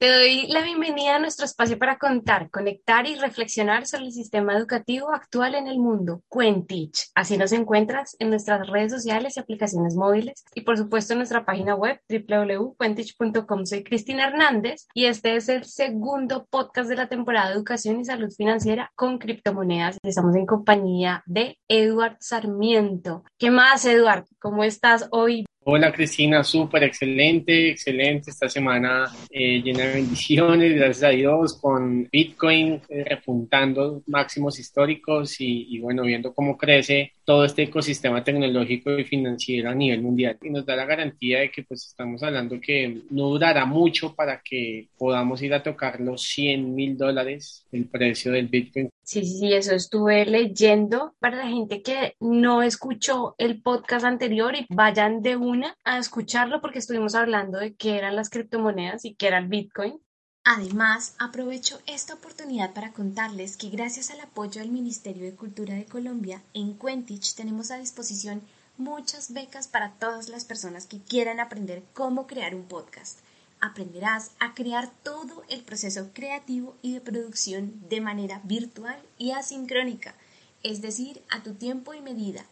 Te doy la bienvenida a nuestro espacio para contar, conectar y reflexionar sobre el sistema educativo actual en el mundo, Quentich. Así nos encuentras en nuestras redes sociales y aplicaciones móviles y por supuesto en nuestra página web www.quentich.com. Soy Cristina Hernández y este es el segundo podcast de la temporada de Educación y Salud Financiera con criptomonedas. Estamos en compañía de Eduard Sarmiento. ¿Qué más, Eduard? ¿Cómo estás hoy? Hola Cristina, súper excelente, excelente esta semana eh, llena de bendiciones, gracias a Dios, con Bitcoin eh, repuntando máximos históricos y, y, bueno, viendo cómo crece todo este ecosistema tecnológico y financiero a nivel mundial. Y nos da la garantía de que pues estamos hablando que no durará mucho para que podamos ir a tocar los 100 mil dólares el precio del Bitcoin. Sí, sí, sí, eso estuve leyendo para la gente que no escuchó el podcast anterior y vayan de a escucharlo porque estuvimos hablando de qué eran las criptomonedas y qué era el Bitcoin. Además, aprovecho esta oportunidad para contarles que gracias al apoyo del Ministerio de Cultura de Colombia, en Quentich tenemos a disposición muchas becas para todas las personas que quieran aprender cómo crear un podcast. Aprenderás a crear todo el proceso creativo y de producción de manera virtual y asincrónica, es decir, a tu tiempo y medida.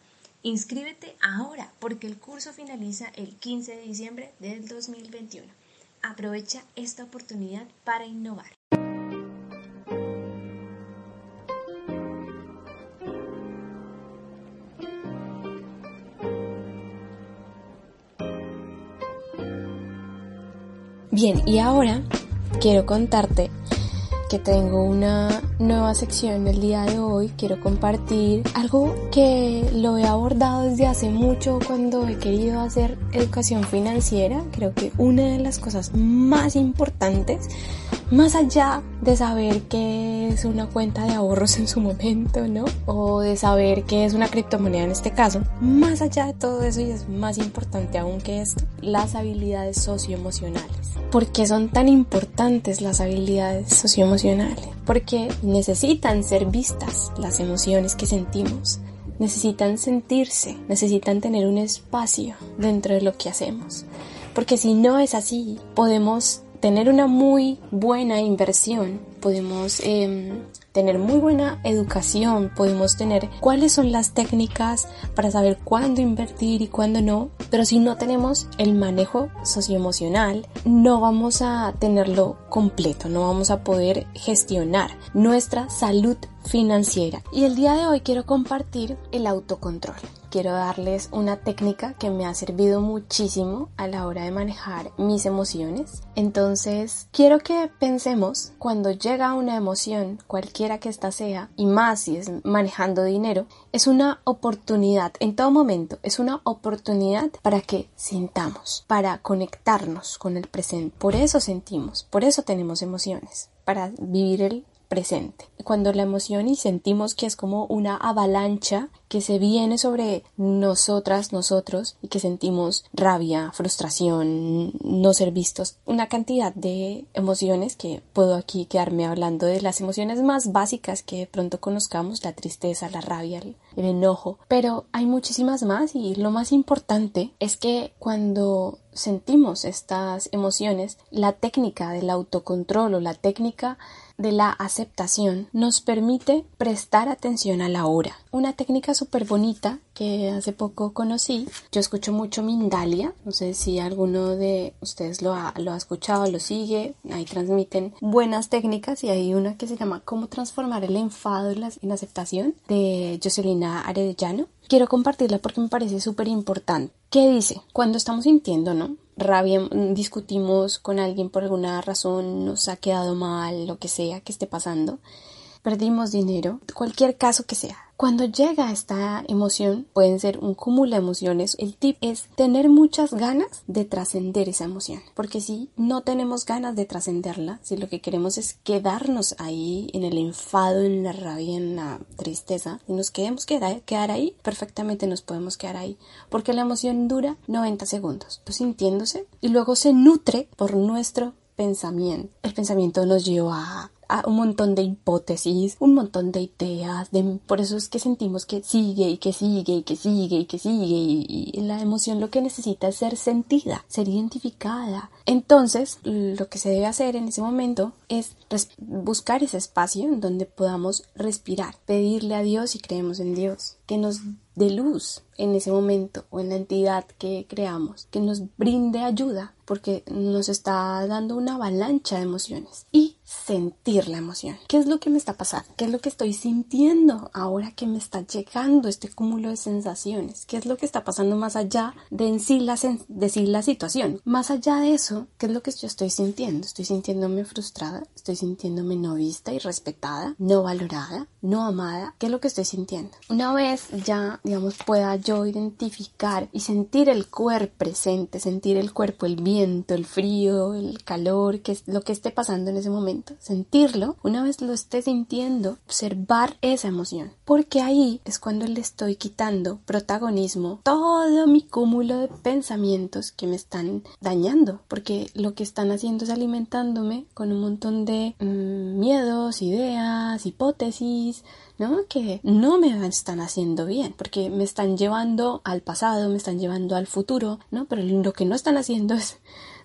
Inscríbete ahora porque el curso finaliza el 15 de diciembre del 2021. Aprovecha esta oportunidad para innovar. Bien, y ahora quiero contarte que tengo una nueva sección el día de hoy. Quiero compartir algo que lo he abordado desde hace mucho cuando he querido hacer educación financiera. Creo que una de las cosas más importantes más allá de saber qué es una cuenta de ahorros en su momento, ¿no? O de saber qué es una criptomoneda en este caso, más allá de todo eso y es más importante aún que esto, las habilidades socioemocionales. ¿Por qué son tan importantes las habilidades socioemocionales? Porque necesitan ser vistas las emociones que sentimos. Necesitan sentirse, necesitan tener un espacio dentro de lo que hacemos. Porque si no es así, podemos tener una muy buena inversión, podemos eh, tener muy buena educación, podemos tener cuáles son las técnicas para saber cuándo invertir y cuándo no, pero si no tenemos el manejo socioemocional, no vamos a tenerlo completo, no vamos a poder gestionar nuestra salud financiera. Y el día de hoy quiero compartir el autocontrol quiero darles una técnica que me ha servido muchísimo a la hora de manejar mis emociones. Entonces, quiero que pensemos cuando llega una emoción, cualquiera que ésta sea, y más si es manejando dinero, es una oportunidad, en todo momento, es una oportunidad para que sintamos, para conectarnos con el presente. Por eso sentimos, por eso tenemos emociones, para vivir el presente. Cuando la emoción y sentimos que es como una avalancha que se viene sobre nosotras, nosotros, y que sentimos rabia, frustración, no ser vistos, una cantidad de emociones que puedo aquí quedarme hablando de las emociones más básicas que de pronto conozcamos, la tristeza, la rabia, el, enojo, pero hay muchísimas más y lo más importante es que cuando sentimos estas emociones, la técnica del autocontrol o la técnica de la aceptación nos permite prestar atención a la hora. Una técnica súper bonita que hace poco conocí. Yo escucho mucho Mindalia. No sé si alguno de ustedes lo ha, lo ha escuchado, lo sigue. Ahí transmiten buenas técnicas y hay una que se llama Cómo transformar el enfado en aceptación de Jocelina Arellano. Quiero compartirla porque me parece súper importante. ¿Qué dice? Cuando estamos sintiendo, ¿no? Rabia, mm, discutimos con alguien por alguna razón, nos ha quedado mal, lo que sea que esté pasando. Perdimos dinero, cualquier caso que sea. Cuando llega esta emoción, pueden ser un cúmulo de emociones, el tip es tener muchas ganas de trascender esa emoción. Porque si no tenemos ganas de trascenderla, si lo que queremos es quedarnos ahí en el enfado, en la rabia, en la tristeza, y nos queremos quedar, quedar ahí, perfectamente nos podemos quedar ahí. Porque la emoción dura 90 segundos, pues sintiéndose, y luego se nutre por nuestro pensamiento. El pensamiento nos lleva un montón de hipótesis, un montón de ideas, de, por eso es que sentimos que sigue y que sigue y que sigue y que sigue y, y la emoción lo que necesita es ser sentida, ser identificada. Entonces, lo que se debe hacer en ese momento es buscar ese espacio en donde podamos respirar, pedirle a Dios si creemos en Dios, que nos dé luz en ese momento o en la entidad que creamos, que nos brinde ayuda porque nos está dando una avalancha de emociones. Y sentir la emoción. ¿Qué es lo que me está pasando? ¿Qué es lo que estoy sintiendo ahora que me está llegando este cúmulo de sensaciones? ¿Qué es lo que está pasando más allá de en sí la, de la situación? Más allá de eso, ¿qué es lo que yo estoy sintiendo? Estoy sintiéndome frustrada, estoy sintiéndome no vista y respetada, no valorada, no amada. ¿Qué es lo que estoy sintiendo? Una vez ya, digamos, pueda yo identificar y sentir el cuerpo presente, sentir el cuerpo, el viento, el frío, el calor, que es lo que esté pasando en ese momento, sentirlo, una vez lo esté sintiendo, observar esa emoción, porque ahí es cuando le estoy quitando protagonismo, todo mi cúmulo de pensamientos que me están dañando, porque lo que están haciendo es alimentándome con un montón de mm, miedos, ideas, hipótesis, ¿no? Que no me están haciendo bien, porque me están llevando al pasado, me están llevando al futuro, ¿no? Pero lo que no están haciendo es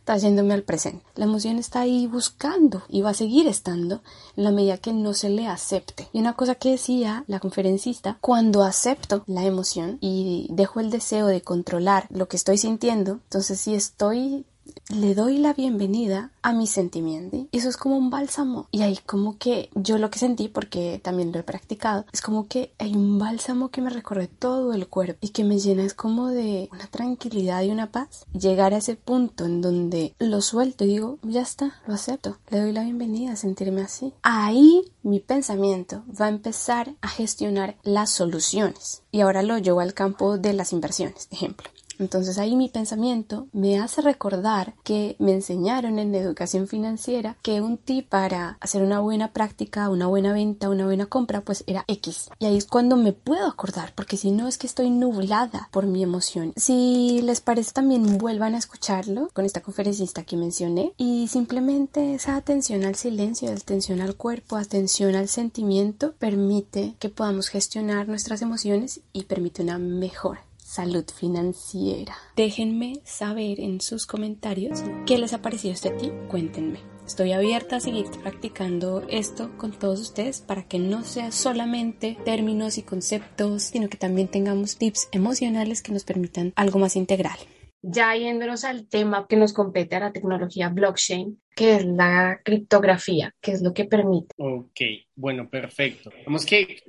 trayéndome al presente. La emoción está ahí buscando y va a seguir estando en la medida que no se le acepte. Y una cosa que decía la conferencista, cuando acepto la emoción y dejo el deseo de controlar lo que estoy sintiendo, entonces si estoy le doy la bienvenida a mi sentimiento. Y eso es como un bálsamo. Y ahí como que yo lo que sentí, porque también lo he practicado, es como que hay un bálsamo que me recorre todo el cuerpo y que me llena es como de una tranquilidad y una paz. Llegar a ese punto en donde lo suelto y digo, ya está, lo acepto. Le doy la bienvenida a sentirme así. Ahí mi pensamiento va a empezar a gestionar las soluciones. Y ahora lo llevo al campo de las inversiones, ejemplo. Entonces ahí mi pensamiento me hace recordar que me enseñaron en educación financiera que un tip para hacer una buena práctica, una buena venta, una buena compra, pues era X. Y ahí es cuando me puedo acordar, porque si no es que estoy nublada por mi emoción. Si les parece también vuelvan a escucharlo con esta conferencista que mencioné y simplemente esa atención al silencio, atención al cuerpo, atención al sentimiento permite que podamos gestionar nuestras emociones y permite una mejora salud financiera. Déjenme saber en sus comentarios qué les ha parecido este tip. Cuéntenme. Estoy abierta a seguir practicando esto con todos ustedes para que no sea solamente términos y conceptos, sino que también tengamos tips emocionales que nos permitan algo más integral. Ya yéndonos al tema que nos compete a la tecnología blockchain, que es la criptografía, que es lo que permite. Ok, bueno, perfecto. Vamos que,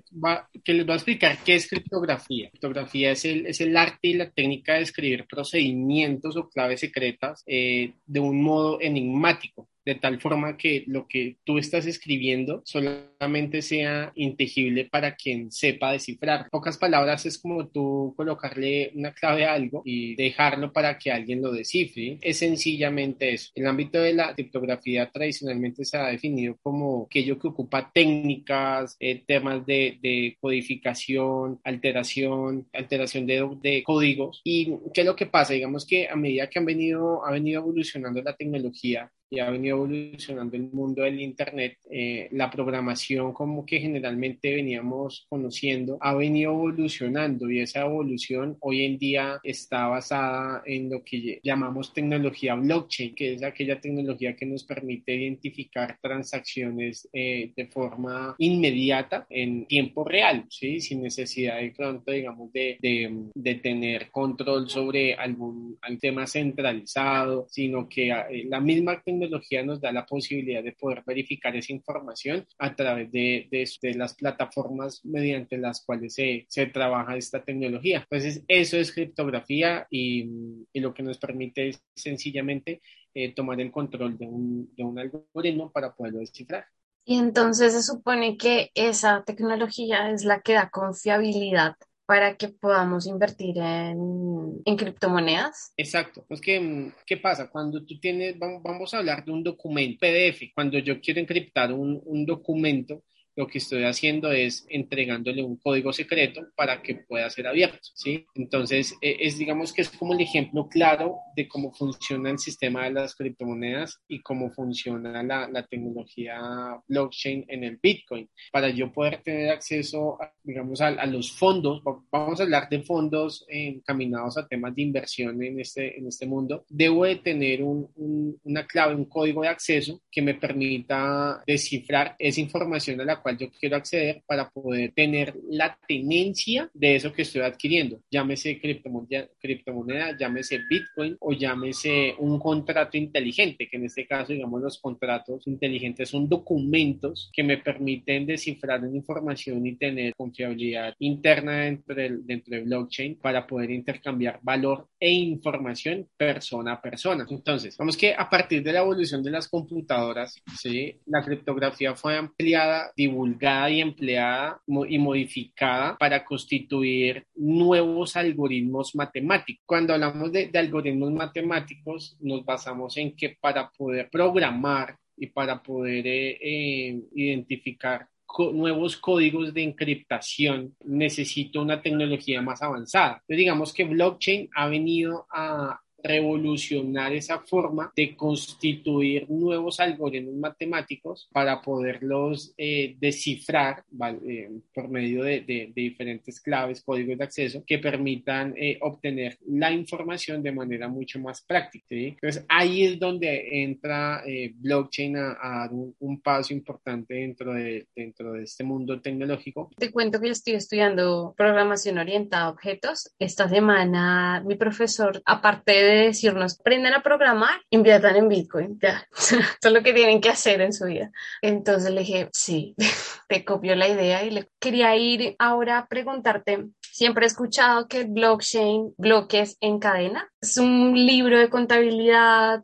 que les voy a explicar qué es criptografía. Criptografía es el, es el arte y la técnica de escribir procedimientos o claves secretas eh, de un modo enigmático de tal forma que lo que tú estás escribiendo solamente sea inteligible para quien sepa descifrar. pocas palabras es como tú colocarle una clave a algo y dejarlo para que alguien lo descifre. Es sencillamente eso. El ámbito de la criptografía tradicionalmente se ha definido como aquello que ocupa técnicas, eh, temas de, de, codificación, alteración, alteración de, de códigos. ¿Y qué es lo que pasa? Digamos que a medida que han venido, ha venido evolucionando la tecnología, y ha venido evolucionando el mundo del Internet, eh, la programación como que generalmente veníamos conociendo ha venido evolucionando y esa evolución hoy en día está basada en lo que llamamos tecnología blockchain, que es aquella tecnología que nos permite identificar transacciones eh, de forma inmediata en tiempo real, ¿sí? sin necesidad de pronto, digamos, de, de, de tener control sobre algún, tema centralizado, sino que eh, la misma tecnología tecnología nos da la posibilidad de poder verificar esa información a través de, de, las plataformas mediante las cuales se, se, trabaja esta tecnología. Entonces, eso es criptografía y, y lo que nos permite es sencillamente eh, tomar el control de un, de un algoritmo para poderlo descifrar. Y entonces se supone que esa tecnología es la que da confiabilidad para que podamos invertir en, en criptomonedas. Exacto. Es que, ¿qué pasa? Cuando tú tienes, vamos a hablar de un documento PDF, cuando yo quiero encriptar un, un documento, lo que estoy haciendo es entregándole un código secreto para que pueda ser abierto, ¿sí? Entonces, e, es digamos que es como el ejemplo claro de cómo funciona el sistema de las criptomonedas y cómo funciona la, la tecnología blockchain en el Bitcoin. Para yo poder tener acceso, a, digamos, a, a, los fondos, vamos a hablar de fondos encaminados a temas de inversión en este, en este mundo, debo de tener un, un, una clave, un código de acceso que me permita descifrar esa información a la cual yo quiero acceder para poder tener la tenencia de eso que estoy adquiriendo. Llámese criptomoneda, criptomoneda, llámese Bitcoin o llámese un contrato inteligente, que en este caso, digamos, los contratos inteligentes son documentos que me permiten descifrar una información y tener confiabilidad interna dentro del, dentro del blockchain para poder intercambiar valor e información persona a persona. Entonces, vamos que a partir de la evolución de las computadoras, ¿sí? la criptografía fue ampliada, y empleada y modificada para constituir nuevos algoritmos matemáticos. Cuando hablamos de, algoritmos matemáticos, nos basamos en que para poder programar y para poder eh, eh, identificar nuevos códigos de encriptación, necesito una tecnología más avanzada. Entonces, digamos que blockchain ha venido a revolucionar esa forma de constituir nuevos algoritmos matemáticos para poderlos eh, descifrar eh, por medio de, de, diferentes claves, códigos de acceso que permitan eh, obtener la información de manera mucho más práctica. Entonces ahí es donde entra blockchain a, a dar un, un, paso importante dentro de, dentro de este mundo tecnológico. Te cuento que yo estoy estudiando programación orientada a objetos. Esta semana mi profesor, aparte de decirnos, aprendan a programar, inviertan en Bitcoin, ya, eso es lo que tienen que hacer en su vida. Entonces le dije, sí, te copió la idea y le quería ir ahora a preguntarte, siempre he escuchado que blockchain, bloques en cadena, es un libro de contabilidad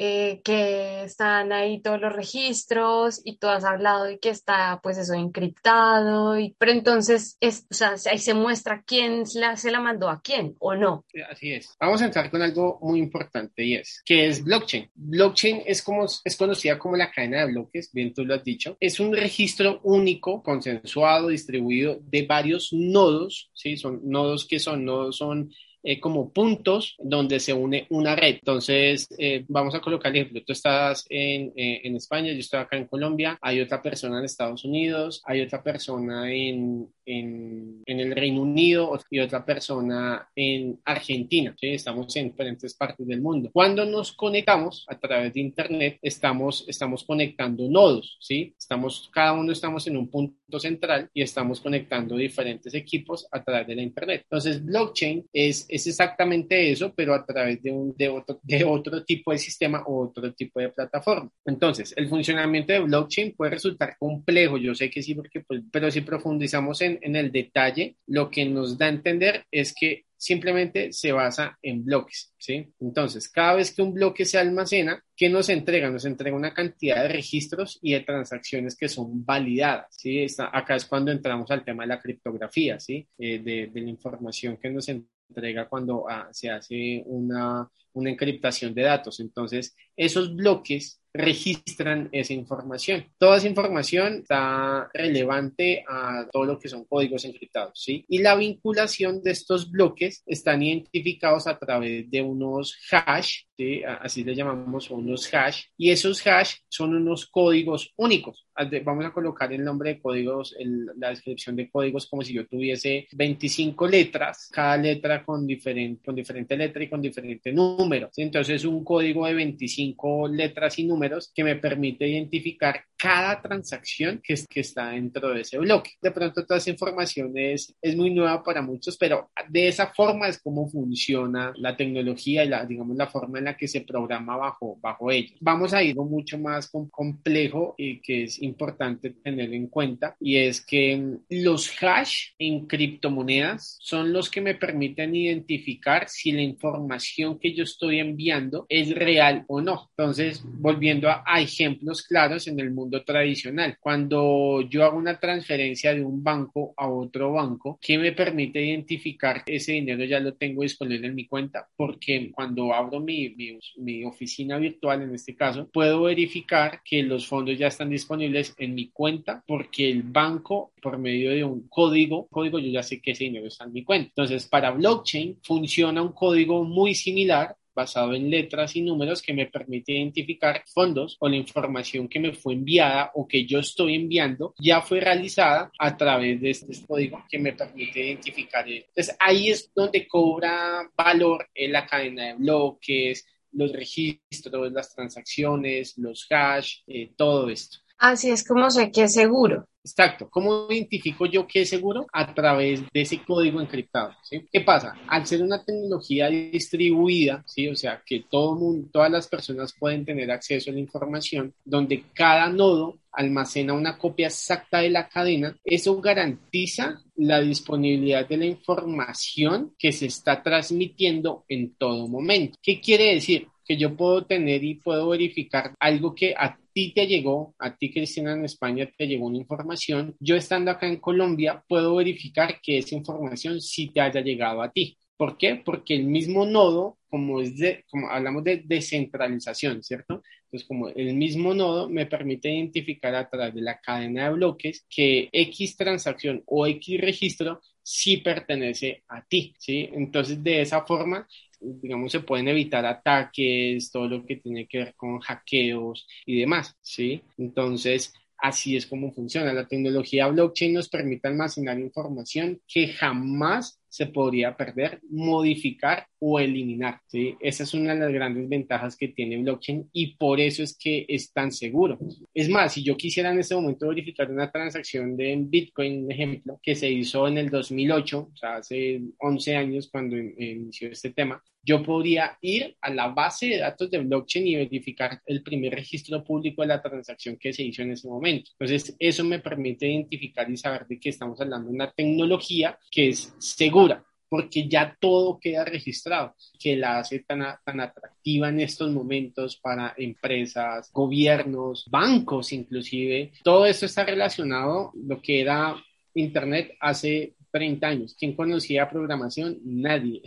eh, que están ahí todos los registros y tú has hablado de que está pues eso encriptado, y, pero entonces es, o sea, ahí se muestra quién la, se la mandó a quién o no. Así es. Vamos a entrar con algo muy importante y es, ¿qué es blockchain? Blockchain es, como, es conocida como la cadena de bloques, bien tú lo has dicho, es un registro único, consensuado, distribuido de varios nodos, ¿sí? Son nodos que son, nodos son eh, como puntos donde se une una red. Entonces, eh, vamos a colocar el ejemplo. Tú estás en, eh, en, España, yo estoy acá en Colombia, hay otra persona en Estados Unidos, hay otra persona en, en, en el Reino Unido y otra persona en Argentina. ¿sí? Estamos en diferentes partes del mundo. Cuando nos conectamos a través de Internet, estamos, estamos conectando nodos, ¿sí? Estamos, cada uno estamos en un punto central y estamos conectando diferentes equipos a través de la Internet. Entonces, blockchain es, es exactamente eso, pero a través de, un, de, otro, de otro tipo de sistema o otro tipo de plataforma. Entonces, el funcionamiento de blockchain puede resultar complejo, yo sé que sí, porque, pues, pero si profundizamos en, en el detalle, lo que nos da a entender es que simplemente se basa en bloques, ¿sí? Entonces, cada vez que un bloque se almacena, ¿qué nos entrega? Nos entrega una cantidad de registros y de transacciones que son validadas, ¿sí? Está, acá es cuando entramos al tema de la criptografía, ¿sí? Eh, de, de, la información que nos entrega cuando ah, se hace una, una encriptación de datos. Entonces, esos bloques registran esa información. Toda esa información está relevante a todo lo que son códigos encriptados, ¿sí? Y la vinculación de estos bloques están identificados a través de unos hash, ¿sí? Así le llamamos unos hash, y esos hash son unos códigos únicos. Vamos a colocar el nombre de códigos, el, la descripción de códigos como si yo tuviese 25 letras, cada letra con diferente, con diferente letra y con diferente número. Entonces, un código de 25 letras y números que me permite identificar cada transacción que, que está dentro de ese bloque. De pronto toda esa información es, es muy nueva para muchos, pero de esa forma es como funciona la tecnología y la, digamos, la forma en la que se programa bajo, bajo ella. Vamos a ir mucho más complejo y que es importante tener en cuenta y es que los hash en criptomonedas son los que me permiten identificar si la información que yo estoy enviando es real o no. Entonces, volviendo a, a ejemplos claros en el mundo tradicional. Cuando yo hago una transferencia de un banco a otro banco, ¿qué me permite identificar ese dinero ya lo tengo disponible en mi cuenta? Porque cuando abro mi, mi, mi oficina virtual, en este caso, puedo verificar que los fondos ya están disponibles en mi cuenta porque el banco, por medio de un código, código yo ya sé que ese dinero está en mi cuenta. Entonces, para blockchain funciona un código muy similar basado en letras y números que me permite identificar fondos o la información que me fue enviada o que yo estoy enviando ya fue realizada a través de este código que me permite identificar. Entonces ahí es donde cobra valor en la cadena de bloques, los registros, las transacciones, los hash, eh, todo esto. Así es como sé que es seguro. Exacto. ¿Cómo identifico yo que es seguro? A través de ese código encriptado. ¿Qué pasa? Al ser una tecnología distribuida, ¿sí? o sea, que todo mundo, todas las personas pueden tener acceso a la información, donde cada nodo almacena una copia exacta de la cadena, eso garantiza la disponibilidad de la información que se está transmitiendo en todo momento. ¿Qué quiere decir? Que yo puedo tener y puedo verificar algo que a ti te llegó, a ti Cristina en España te llegó una información, yo estando acá en Colombia puedo verificar que esa información sí te haya llegado a ti. ¿Por qué? Porque el mismo nodo, como es de, como hablamos de descentralización, ¿cierto? Entonces, como el mismo nodo me permite identificar a través de la cadena de bloques que X transacción o X registro sí pertenece a ti, ¿sí? Entonces, de esa forma, digamos, se pueden evitar ataques, todo lo que tiene que ver con hackeos y demás, ¿sí? Entonces, así es como funciona. La tecnología blockchain nos permite almacenar información que jamás se podría perder, modificar o eliminar. ¿sí? Esa es una de las grandes ventajas que tiene blockchain y por eso es que es tan seguro. Es más, si yo quisiera en este momento verificar una transacción de Bitcoin, un ejemplo, que se hizo en el 2008, o sea, hace 11 años cuando inició este tema, yo podría ir a la base de datos de blockchain y verificar el primer registro público de la transacción que se hizo en ese momento. Entonces, eso me permite identificar y saber de que estamos hablando una tecnología que es segura porque ya todo queda registrado, que la hace tan, tan atractiva en estos momentos para empresas, gobiernos, bancos inclusive. Todo esto está relacionado lo que era Internet hace 30 años. ¿Quién conocía programación? Nadie.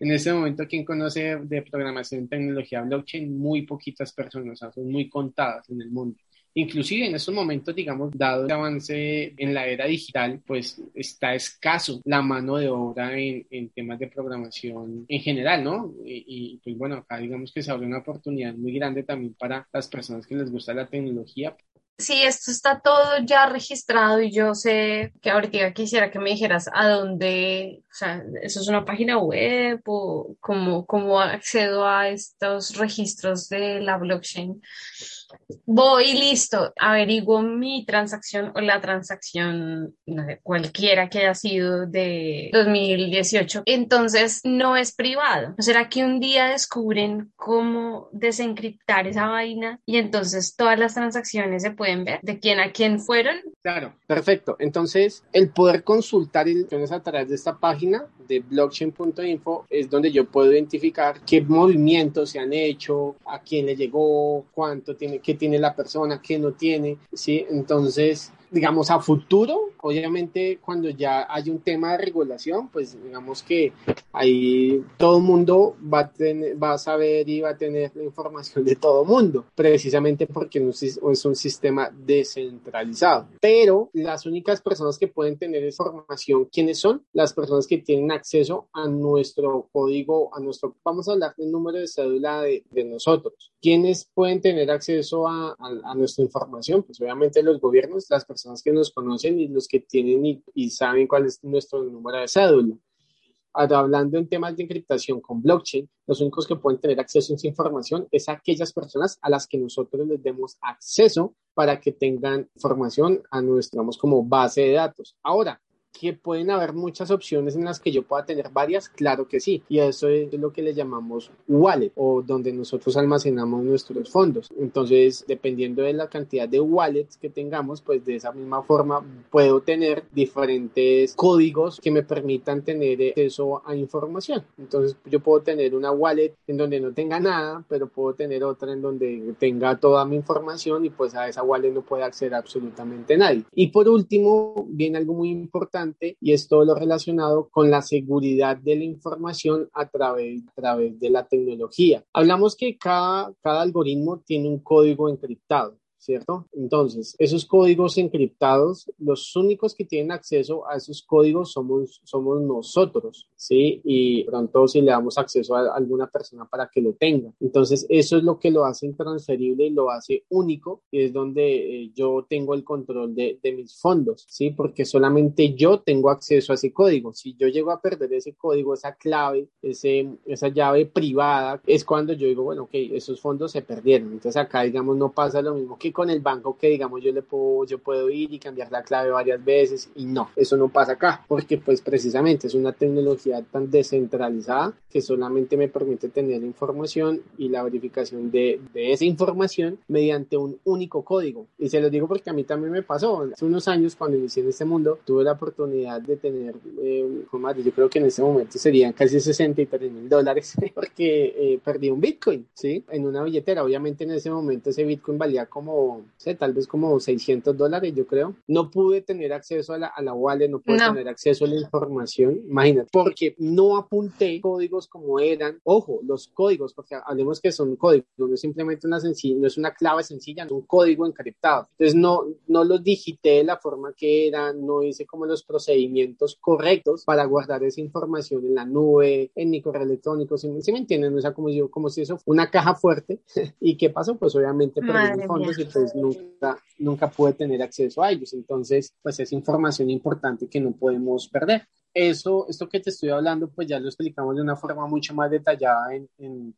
En este momento, ¿quién conoce de programación y tecnología blockchain? Muy poquitas personas, son muy contadas en el mundo. Inclusive en estos momentos, digamos, dado el avance en la era digital, pues está escaso la mano de obra en, temas de programación en general, ¿no? Y, y, pues bueno, acá digamos que se abre una oportunidad muy grande también para las personas que les gusta la tecnología, Sí, esto está todo ya registrado y yo sé que ahorita quisiera que me dijeras a dónde, o sea, eso es una página web o cómo, cómo accedo a estos registros de la blockchain voy listo, averiguo mi transacción o la transacción, no sé, cualquiera que haya sido de 2018. Entonces no es privado. ¿Será que un día descubren cómo desencriptar esa vaina y entonces todas las transacciones se pueden ver de quién a quién fueron? Claro, perfecto. Entonces, el poder consultar informaciones a través de esta página de blockchain.info es donde yo puedo identificar qué movimientos se han hecho, a quién le llegó, cuánto tiene, qué tiene la persona, qué no tiene, ¿sí? Entonces, digamos, a futuro, obviamente cuando ya hay un tema de regulación, pues digamos que ahí todo el mundo va a, tener, va a saber y va a tener la información de todo el mundo, precisamente porque es un sistema descentralizado. Pero las únicas personas que pueden tener información, ¿quiénes son? Las personas que tienen acceso a nuestro código, a nuestro, vamos a hablar del número de cédula de, de nosotros. ¿Quiénes pueden tener acceso a, a, a nuestra información? Pues obviamente los gobiernos, las personas que nos conocen y los que tienen y, saben cuál es nuestro número de cédula. hablando en temas de encriptación con blockchain, los únicos que pueden tener acceso a esa información es aquellas personas a las que nosotros les demos acceso para que tengan información a nuestra, como base de datos. Ahora, que pueden haber muchas opciones en las que yo pueda tener varias, claro que sí. Y eso es lo que le llamamos wallet o donde nosotros almacenamos nuestros fondos. Entonces, dependiendo de la cantidad de wallets que tengamos, pues de esa misma forma puedo tener diferentes códigos que me permitan tener acceso a información. Entonces, yo puedo tener una wallet en donde no tenga nada, pero puedo tener otra en donde tenga toda mi información y pues a esa wallet no puede acceder absolutamente nadie. Y por último, viene algo muy importante y es todo lo relacionado con la seguridad de la información a través, a través de la tecnología. Hablamos que cada, cada algoritmo tiene un código encriptado. ¿Cierto? Entonces, esos códigos encriptados, los únicos que tienen acceso a esos códigos somos, somos nosotros, ¿sí? Y pronto si le damos acceso a alguna persona para que lo tenga. Entonces, eso es lo que lo hace intransferible y lo hace único, y es donde eh, yo tengo el control de, de, mis fondos, ¿sí? Porque solamente yo tengo acceso a ese código. Si yo llego a perder ese código, esa clave, ese, esa llave privada, es cuando yo digo, bueno, ok, esos fondos se perdieron. Entonces, acá, digamos, no pasa lo mismo que con el banco que digamos yo le puedo, yo puedo ir y cambiar la clave varias veces y no, eso no pasa acá porque pues precisamente es una tecnología tan descentralizada que solamente me permite tener información y la verificación de, de esa información mediante un único código. Y se lo digo porque a mí también me pasó. Hace unos años cuando inicié en este mundo tuve la oportunidad de tener, eh, yo creo que en ese momento serían casi 63 mil dólares porque eh, perdí un Bitcoin, ¿sí? En una billetera. Obviamente en ese momento ese Bitcoin valía como sé, tal vez como 600 dólares, yo creo. No pude tener acceso a la, a la wallet, no pude tener acceso a la información, imagínate, porque no apunté códigos como eran. Ojo, los códigos, porque hablemos que son códigos, no es simplemente una sencilla, no es una clave sencilla, no un código encriptado. Entonces no, no los digité de la forma que eran, no hice como los procedimientos correctos para guardar esa información en la nube, en mi correo electrónico, si, me entienden? O sea, como, yo, como si eso fuera una caja fuerte. ¿Y qué pasó? Pues obviamente perdí mis fondos y pues nunca, nunca pude tener acceso a ellos. Entonces, pues es información importante que no podemos perder. Eso, esto que te estoy hablando, pues ya lo explicamos de una forma mucho más detallada en, en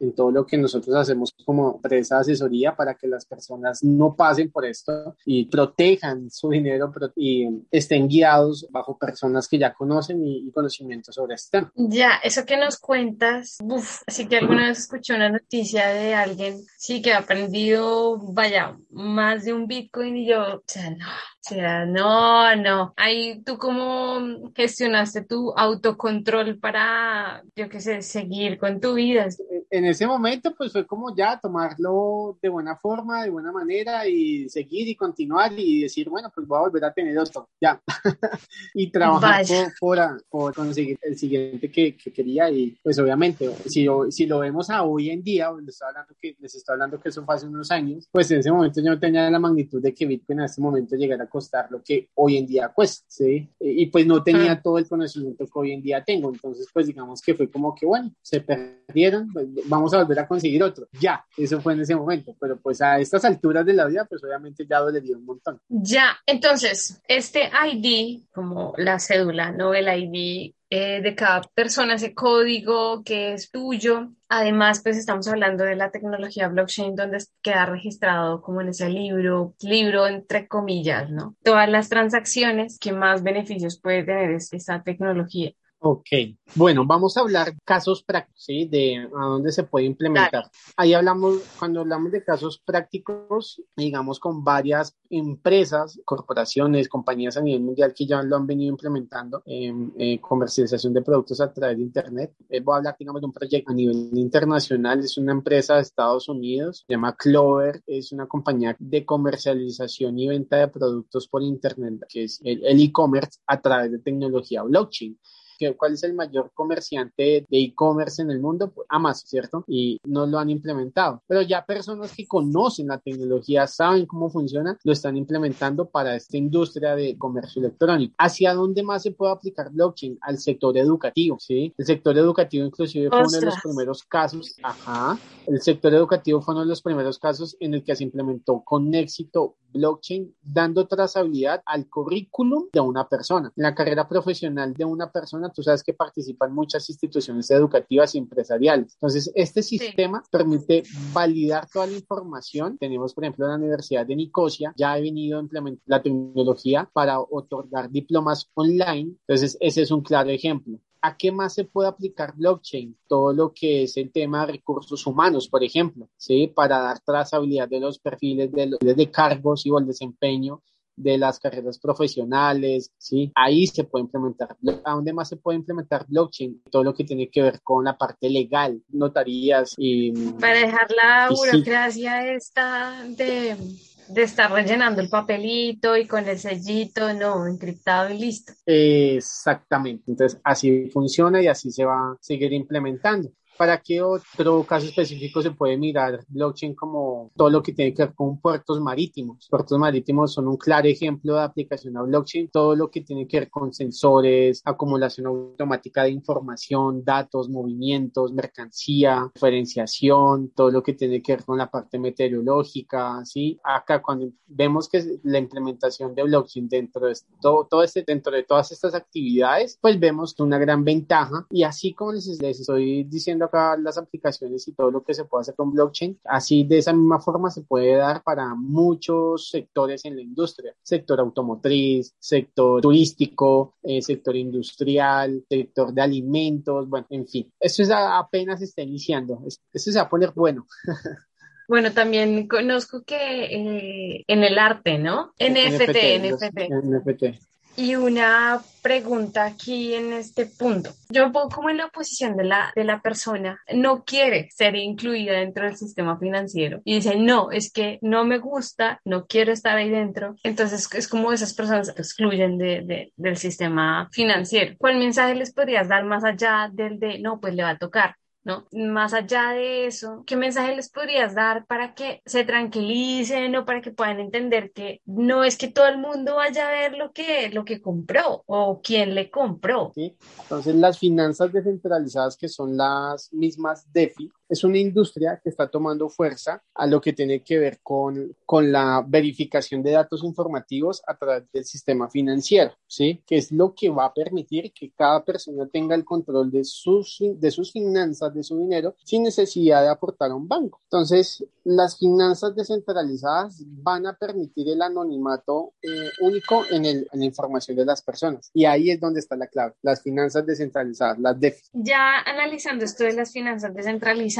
en todo lo que nosotros hacemos como empresa de asesoría para que las personas no pasen por esto y protejan su dinero y estén guiados bajo personas que ya conocen y, conocimiento sobre este tema. Ya, eso que nos cuentas, uff, así que alguna vez escuché una noticia de alguien, sí, que ha aprendido, vaya, más de un Bitcoin y yo, o sea, no, o sea, no, no. Ahí tú cómo gestionaste tu autocontrol para, yo qué sé, seguir con tu vida. En ese momento, pues fue como ya tomarlo de buena forma, de buena manera y seguir y continuar y decir, bueno, pues voy a volver a tener otro, ya. y trabajar por, por, conseguir el siguiente que, que, quería y pues obviamente, si, si lo vemos a hoy en día, les estoy hablando que, les estoy hablando que eso fue hace unos años, pues en ese momento yo no tenía la magnitud de que Bitcoin en ese momento llegara a costar lo que hoy en día cuesta, ¿sí? Y pues no tenía ah. todo el conocimiento que hoy en día tengo, entonces pues digamos que fue como que bueno, se perdieron, pues, vamos a volver a conseguir otro, ya, eso fue en ese momento, pero pues a estas alturas de la vida pues obviamente ya dolería un montón. Ya, entonces, este ID, como la cédula, ¿no? El ID eh, de cada persona, ese código que es tuyo. Además, pues estamos hablando de la tecnología blockchain donde queda registrado como en ese libro, libro entre comillas, ¿no? Todas las transacciones, que más beneficios puede tener esta tecnología? Ok, bueno, vamos a hablar casos prácticos, ¿sí? De a dónde se puede implementar. Ahí hablamos, cuando hablamos de casos prácticos, digamos con varias empresas, corporaciones, compañías a nivel mundial que ya lo han venido implementando en eh, comercialización de productos a través de Internet. Eh, voy a hablar, digamos, de un proyecto a nivel internacional. Es una empresa de Estados Unidos, se llama Clover, es una compañía de comercialización y venta de productos por Internet, que es el e-commerce a través de tecnología blockchain. ¿Cuál es el mayor comerciante de e-commerce en el mundo? Pues Amazon, ¿cierto? Y no lo han implementado. Pero ya personas que conocen la tecnología, saben cómo funciona, lo están implementando para esta industria de comercio electrónico. ¿Hacia dónde más se puede aplicar blockchain? Al sector educativo, ¿sí? El sector educativo inclusive fue uno de los primeros casos, ajá, el sector educativo fue uno de los primeros casos en el que se implementó con éxito blockchain dando trazabilidad al currículum de una persona. En la carrera profesional de una persona, tú sabes que participan muchas instituciones educativas y empresariales. Entonces, este sistema permite validar toda la información. Tenemos, por ejemplo, la Universidad de Nicosia ya ha venido a implementar la tecnología para otorgar diplomas online. Entonces, ese es un claro ejemplo. ¿A qué más se puede aplicar blockchain? Todo lo que es el tema de recursos humanos, por ejemplo, ¿sí? Para dar trazabilidad de los perfiles de, de cargos y el desempeño de las carreras profesionales, ¿sí? Ahí se puede implementar. ¿A dónde más se puede implementar blockchain? Todo lo que tiene que ver con la parte legal, notarías y... Para dejar la burocracia esta de de estar rellenando el papelito y con el sellito, no, encriptado y listo. Exactamente, entonces así funciona y así se va a seguir implementando. ¿Para qué otro caso específico se puede mirar blockchain como todo lo que tiene que ver con puertos marítimos? Puertos marítimos son un claro ejemplo de aplicación a blockchain. Todo lo que tiene que ver con sensores, acumulación automática de información, datos, movimientos, mercancía, diferenciación, todo lo que tiene que ver con la parte meteorológica, ¿sí? Acá cuando vemos que la implementación de blockchain dentro de todo, todo este, dentro de todas estas actividades, pues vemos una gran ventaja y así como les, les estoy diciendo acá las aplicaciones y todo lo que se puede hacer con blockchain. Así de esa misma forma se puede dar para muchos sectores en la industria, sector automotriz, sector turístico, eh, sector industrial, sector de alimentos, bueno, en fin, eso es apenas está iniciando, eso se va a poner bueno. Bueno, también conozco que eh, en el arte, ¿no? NFT, NFT. NFT. Y una pregunta aquí en este punto. Yo pongo como en la posición de la, de la persona, no quiere ser incluida dentro del sistema financiero y dice, no, es que no me gusta, no quiero estar ahí dentro. Entonces es como esas personas que excluyen de, del sistema financiero. ¿Cuál mensaje les podrías dar más allá del de, no, pues le va a tocar? ¿No? Más allá de eso, ¿qué mensaje les podrías dar para que se tranquilicen o para que puedan entender que no es que todo el mundo vaya a ver lo que, lo que compró o quién le compró? Sí. Entonces, las finanzas descentralizadas, que son las mismas DeFi, es una industria que está tomando fuerza a lo que tiene que ver con, con la verificación de datos informativos a través del sistema financiero, ¿sí? Que es lo que va a permitir que cada persona tenga el control de sus, de sus finanzas, de su dinero, sin necesidad de aportar a un banco. Entonces, las finanzas descentralizadas van a permitir el anonimato eh, único en, el, en, la información de las personas. Y ahí es donde está la clave, las finanzas descentralizadas, las DEFI. Ya analizando esto de las finanzas descentralizadas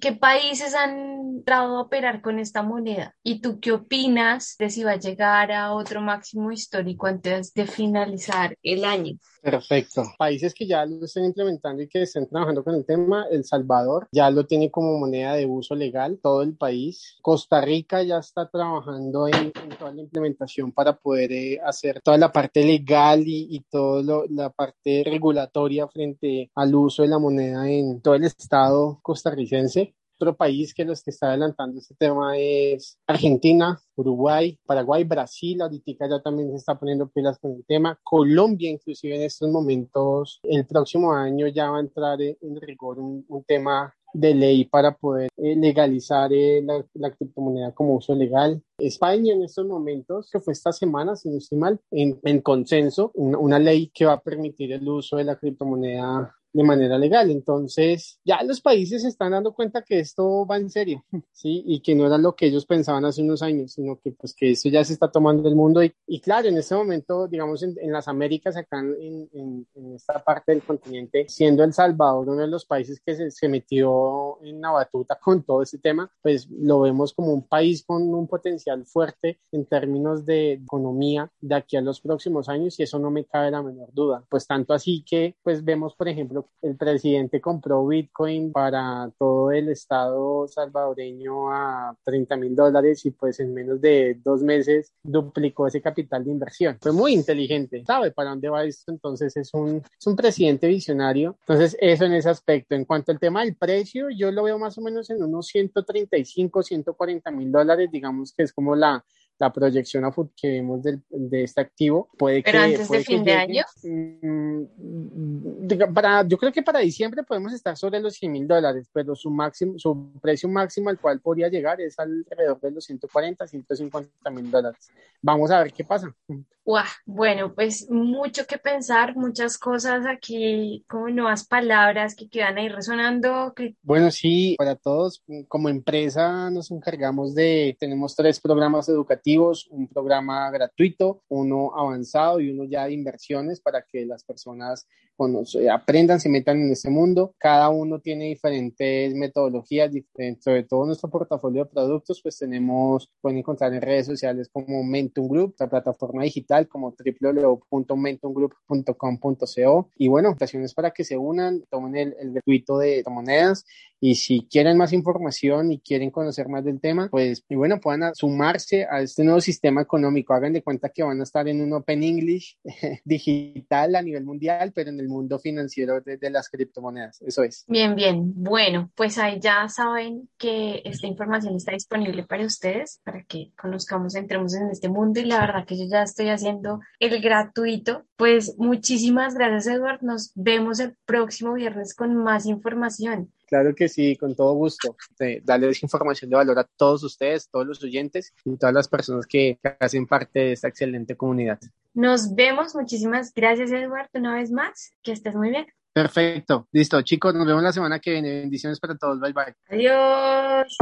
qué países han entrado a operar con esta moneda. ¿Y tú qué opinas de si va a llegar a otro máximo histórico antes de finalizar el año? Perfecto. Países que ya lo estén implementando y que estén trabajando con el tema, El Salvador ya lo tiene como moneda de uso legal, todo el país. Costa Rica ya está trabajando en, toda la implementación para poder eh, hacer toda la parte legal y, y toda la parte regulatoria frente al uso de la moneda en todo el estado costarricense. Otro país que los que está adelantando este tema es Argentina, Uruguay, Paraguay, Brasil, ahorita ya también se está poniendo pilas con el tema. Colombia, inclusive en estos momentos, el próximo año ya va a entrar en, rigor un, tema de ley para poder eh, legalizar eh, la, criptomoneda como uso legal. España en estos momentos, que fue esta semana, si no estoy mal, en consenso, una, ley que va a permitir el uso de la criptomoneda de manera legal. Entonces, ya los países se están dando cuenta que esto va en serio, ¿sí? Y que no era lo que ellos pensaban hace unos años, sino que pues que eso ya se está tomando el mundo. Y, y claro, en este momento, digamos, en, en las Américas, acá en, en, esta parte del continente, siendo El Salvador uno de los países que se, se metió en la batuta con todo este tema, pues lo vemos como un país con un potencial fuerte en términos de economía de aquí a los próximos años y eso no me cabe la menor duda. Pues tanto así que, pues vemos, por ejemplo, el presidente compró Bitcoin para todo el estado salvadoreño a 30 mil dólares y pues en menos de dos meses duplicó ese capital de inversión. Fue muy inteligente, sabe para dónde va esto, entonces es un, es un presidente visionario. Entonces eso en ese aspecto. En cuanto al tema del precio, yo lo veo más o menos en unos 135, 140 mil dólares, digamos que es como la la proyección a futuro que vemos de este activo puede Pero que... antes de fin de año. Mm, para, yo creo que para diciembre podemos estar sobre los 100 mil dólares, pero su máximo, su precio máximo al cual podría llegar es alrededor de los 140, 150 mil dólares. Vamos a ver qué pasa. Bueno, pues mucho que pensar, muchas cosas aquí, como nuevas palabras que quedan ahí resonando. Bueno, sí, para todos, como empresa nos encargamos de, tenemos tres programas educativos, un programa gratuito, uno avanzado y uno ya de inversiones para que las personas aprendan, se metan en este mundo. Cada uno tiene diferentes metodologías, dentro de todo nuestro portafolio de productos, pues tenemos, pueden encontrar en redes sociales como Mentum Group, la plataforma digital como www.mentumgroup.com.co y bueno, invitaciones para que se unan, tomen el, el gratuito de monedas y si quieren más información y quieren conocer más del tema, pues y bueno, puedan sumarse a este nuevo sistema económico. Hagan de cuenta que van a estar en un Open English digital a nivel mundial, pero en el mundo financiero de, las criptomonedas. Eso es. Bien, bien. Bueno, pues ahí ya saben que esta información está disponible para ustedes, para que conozcamos, entremos en este mundo y la verdad que yo ya estoy haciendo el gratuito. Pues muchísimas gracias, Edward. Nos vemos el próximo viernes con más información. Claro que sí, con todo gusto. darles información de valor a todos ustedes, todos los oyentes y todas las personas que, hacen parte de esta excelente comunidad. Nos vemos. Muchísimas gracias, Eduardo, una vez más. Que estés muy bien. Perfecto. Listo, chicos. Nos vemos la semana que viene. Bendiciones para todos. Bye, bye. Adiós.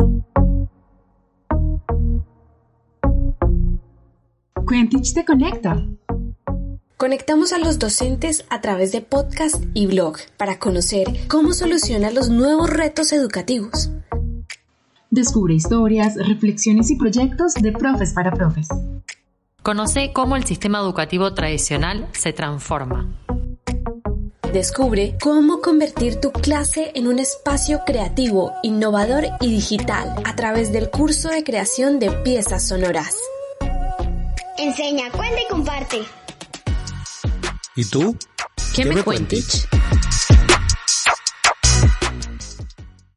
Quentich te conecta. Conectamos a los docentes a través de podcast y blog para conocer cómo solucionan los nuevos retos educativos. Descubre historias, reflexiones y proyectos de profes para profes. Conoce cómo el sistema educativo tradicional se transforma. Descubre cómo convertir tu clase en un espacio creativo, innovador y digital a través del curso de creación de piezas sonoras. Enseña, cuenta y comparte. ¿Y tú? ¿Qué, me, cuentes?